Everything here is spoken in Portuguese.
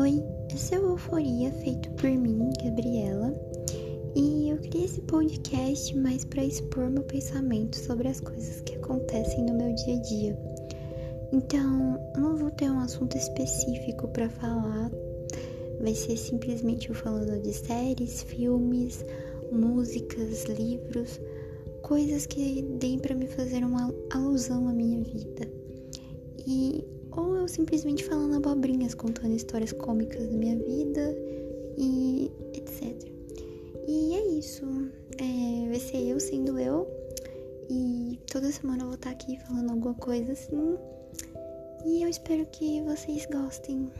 Oi, esse é o Euforia feito por mim, Gabriela, e eu criei esse podcast mais para expor meu pensamento sobre as coisas que acontecem no meu dia a dia. Então, não vou ter um assunto específico para falar, vai ser simplesmente eu falando de séries, filmes, músicas, livros, coisas que deem para me fazer uma alusão à minha vida. E ou eu simplesmente falando abobrinhas, contando histórias cômicas da minha vida e etc. E é isso. É, vai ser eu sendo eu. E toda semana eu vou estar aqui falando alguma coisa assim. E eu espero que vocês gostem.